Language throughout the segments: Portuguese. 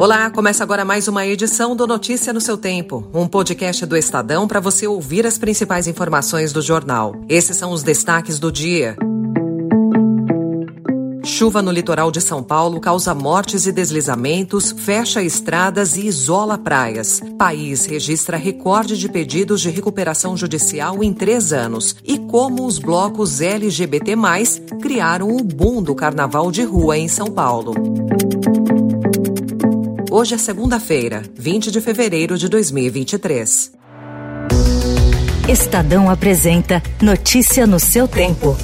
Olá, começa agora mais uma edição do Notícia no seu Tempo, um podcast do Estadão para você ouvir as principais informações do jornal. Esses são os destaques do dia. Chuva no litoral de São Paulo causa mortes e deslizamentos, fecha estradas e isola praias. País registra recorde de pedidos de recuperação judicial em três anos. E como os blocos LGBT, criaram o boom do carnaval de rua em São Paulo. Hoje é segunda-feira, 20 de fevereiro de 2023. Estadão apresenta Notícia no seu tempo.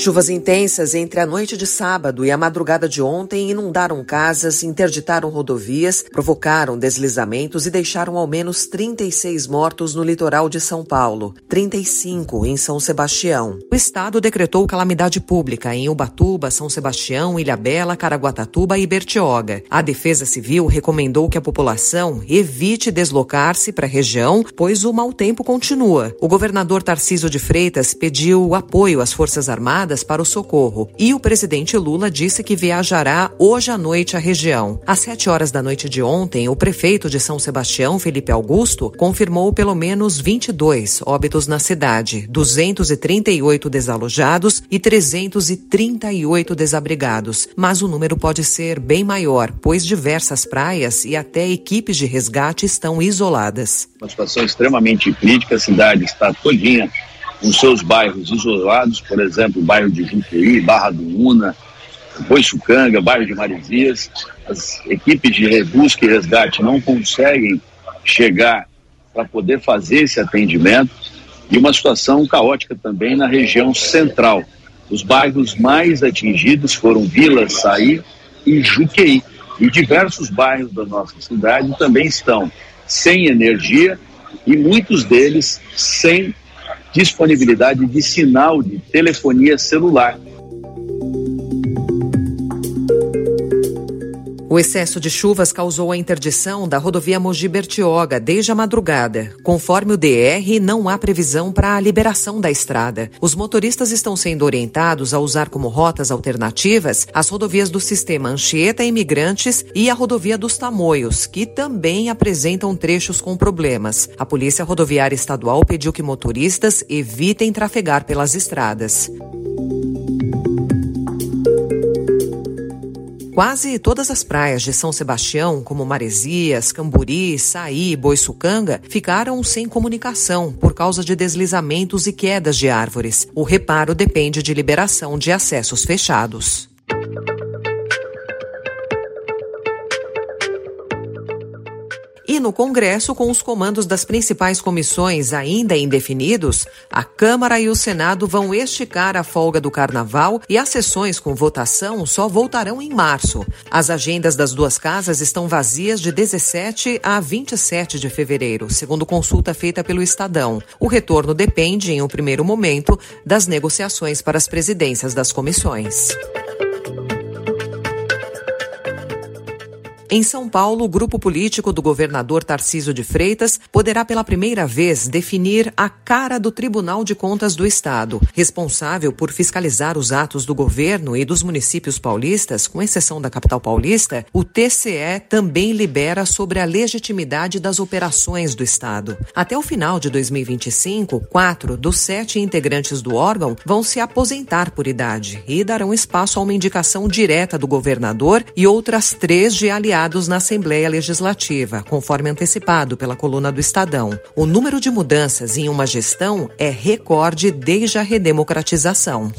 Chuvas intensas entre a noite de sábado e a madrugada de ontem inundaram casas, interditaram rodovias, provocaram deslizamentos e deixaram ao menos 36 mortos no litoral de São Paulo, 35 em São Sebastião. O estado decretou calamidade pública em Ubatuba, São Sebastião, Ilhabela, Caraguatatuba e Bertioga. A Defesa Civil recomendou que a população evite deslocar-se para a região, pois o mau tempo continua. O governador Tarciso de Freitas pediu apoio às Forças Armadas para o socorro. E o presidente Lula disse que viajará hoje à noite à região. Às 7 horas da noite de ontem, o prefeito de São Sebastião, Felipe Augusto, confirmou pelo menos 22 óbitos na cidade, 238 desalojados e 338 desabrigados. Mas o número pode ser bem maior, pois diversas praias e até equipes de resgate estão isoladas. Uma situação extremamente crítica, a cidade está todinha nos seus bairros isolados, por exemplo, o bairro de Junqueí, Barra do Una, Boiçucanga, bairro de Marizias. As equipes de busca e resgate não conseguem chegar para poder fazer esse atendimento e uma situação caótica também na região central. Os bairros mais atingidos foram Vila Saí e Juqueí. E diversos bairros da nossa cidade também estão sem energia e muitos deles sem disponibilidade de sinal de telefonia celular O excesso de chuvas causou a interdição da rodovia Mogi Bertioga desde a madrugada. Conforme o DR, não há previsão para a liberação da estrada. Os motoristas estão sendo orientados a usar como rotas alternativas as rodovias do sistema Anchieta Imigrantes e a rodovia dos Tamoios, que também apresentam trechos com problemas. A Polícia Rodoviária Estadual pediu que motoristas evitem trafegar pelas estradas. Quase todas as praias de São Sebastião, como Maresias, Camburi, Saí e Boiçucanga, ficaram sem comunicação por causa de deslizamentos e quedas de árvores. O reparo depende de liberação de acessos fechados. No Congresso, com os comandos das principais comissões ainda indefinidos, a Câmara e o Senado vão esticar a folga do Carnaval e as sessões com votação só voltarão em março. As agendas das duas casas estão vazias de 17 a 27 de fevereiro, segundo consulta feita pelo Estadão. O retorno depende, em um primeiro momento, das negociações para as presidências das comissões. Em São Paulo, o grupo político do governador Tarciso de Freitas poderá pela primeira vez definir a cara do Tribunal de Contas do Estado, responsável por fiscalizar os atos do governo e dos municípios paulistas, com exceção da capital paulista. O TCE também libera sobre a legitimidade das operações do Estado. Até o final de 2025, quatro dos sete integrantes do órgão vão se aposentar por idade e darão espaço a uma indicação direta do governador e outras três de aliados na Assembleia Legislativa, conforme antecipado pela coluna do Estadão. O número de mudanças em uma gestão é recorde desde a redemocratização.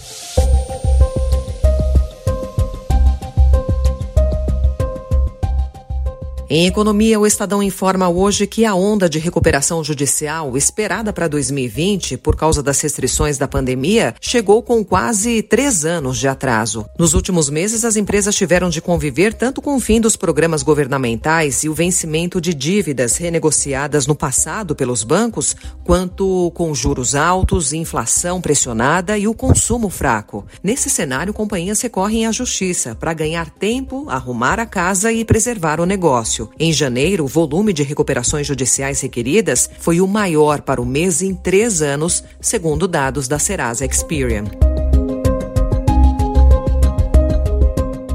Em economia, o Estadão informa hoje que a onda de recuperação judicial esperada para 2020 por causa das restrições da pandemia chegou com quase três anos de atraso. Nos últimos meses, as empresas tiveram de conviver tanto com o fim dos programas governamentais e o vencimento de dívidas renegociadas no passado pelos bancos, quanto com juros altos, inflação pressionada e o consumo fraco. Nesse cenário, companhias recorrem à justiça para ganhar tempo, arrumar a casa e preservar o negócio. Em janeiro, o volume de recuperações judiciais requeridas foi o maior para o mês em três anos, segundo dados da Serasa Experian.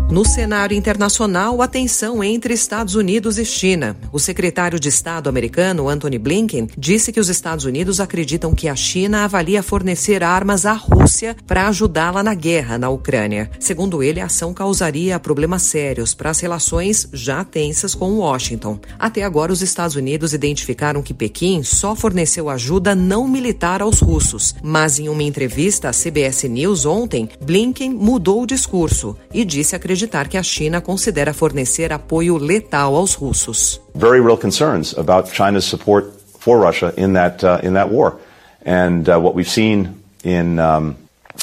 No cenário internacional, a tensão entre Estados Unidos e China. O secretário de Estado americano, Anthony Blinken, disse que os Estados Unidos acreditam que a China avalia fornecer armas à Rússia para ajudá-la na guerra na Ucrânia. Segundo ele, a ação causaria problemas sérios para as relações já tensas com Washington. Até agora, os Estados Unidos identificaram que Pequim só forneceu ajuda não militar aos russos. Mas em uma entrevista à CBS News ontem, Blinken mudou o discurso e disse acreditar acreditar que a China considera fornecer apoio letal aos russos. Very real concerns about China's support for Russia in that uh, in that war, and uh, what we've seen in um,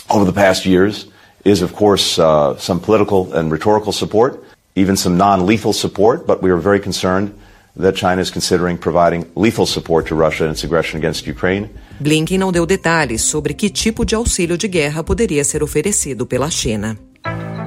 over the past years is, of course, uh, some political and rhetorical support, even some non-lethal support. But we are very concerned that China is considering providing lethal support to Russia in its aggression against Ukraine. Blinken não deu detalhes sobre que tipo de auxílio de guerra poderia ser oferecido pela China.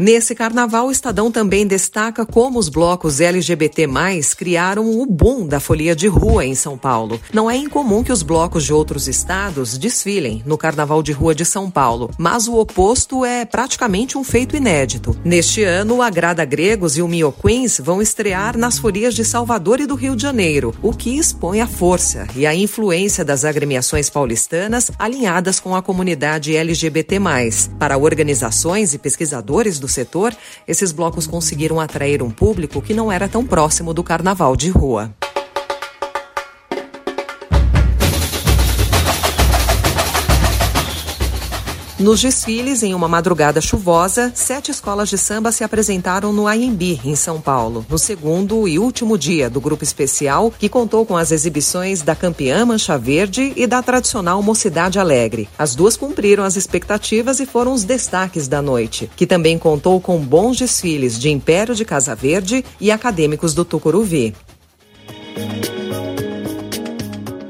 Nesse carnaval, o Estadão também destaca como os blocos LGBT+, criaram o boom da folia de rua em São Paulo. Não é incomum que os blocos de outros estados desfilem no Carnaval de Rua de São Paulo, mas o oposto é praticamente um feito inédito. Neste ano, o Agrada Gregos e o Mio Queens vão estrear nas folias de Salvador e do Rio de Janeiro, o que expõe a força e a influência das agremiações paulistanas alinhadas com a comunidade LGBT+. Para organizações e pesquisadores do setor, esses blocos conseguiram atrair um público que não era tão próximo do carnaval de rua. Nos desfiles, em uma madrugada chuvosa, sete escolas de samba se apresentaram no AMB, em São Paulo, no segundo e último dia do grupo especial, que contou com as exibições da campeã Mancha Verde e da tradicional Mocidade Alegre. As duas cumpriram as expectativas e foram os destaques da noite, que também contou com bons desfiles de Império de Casa Verde e acadêmicos do Tucuruvi.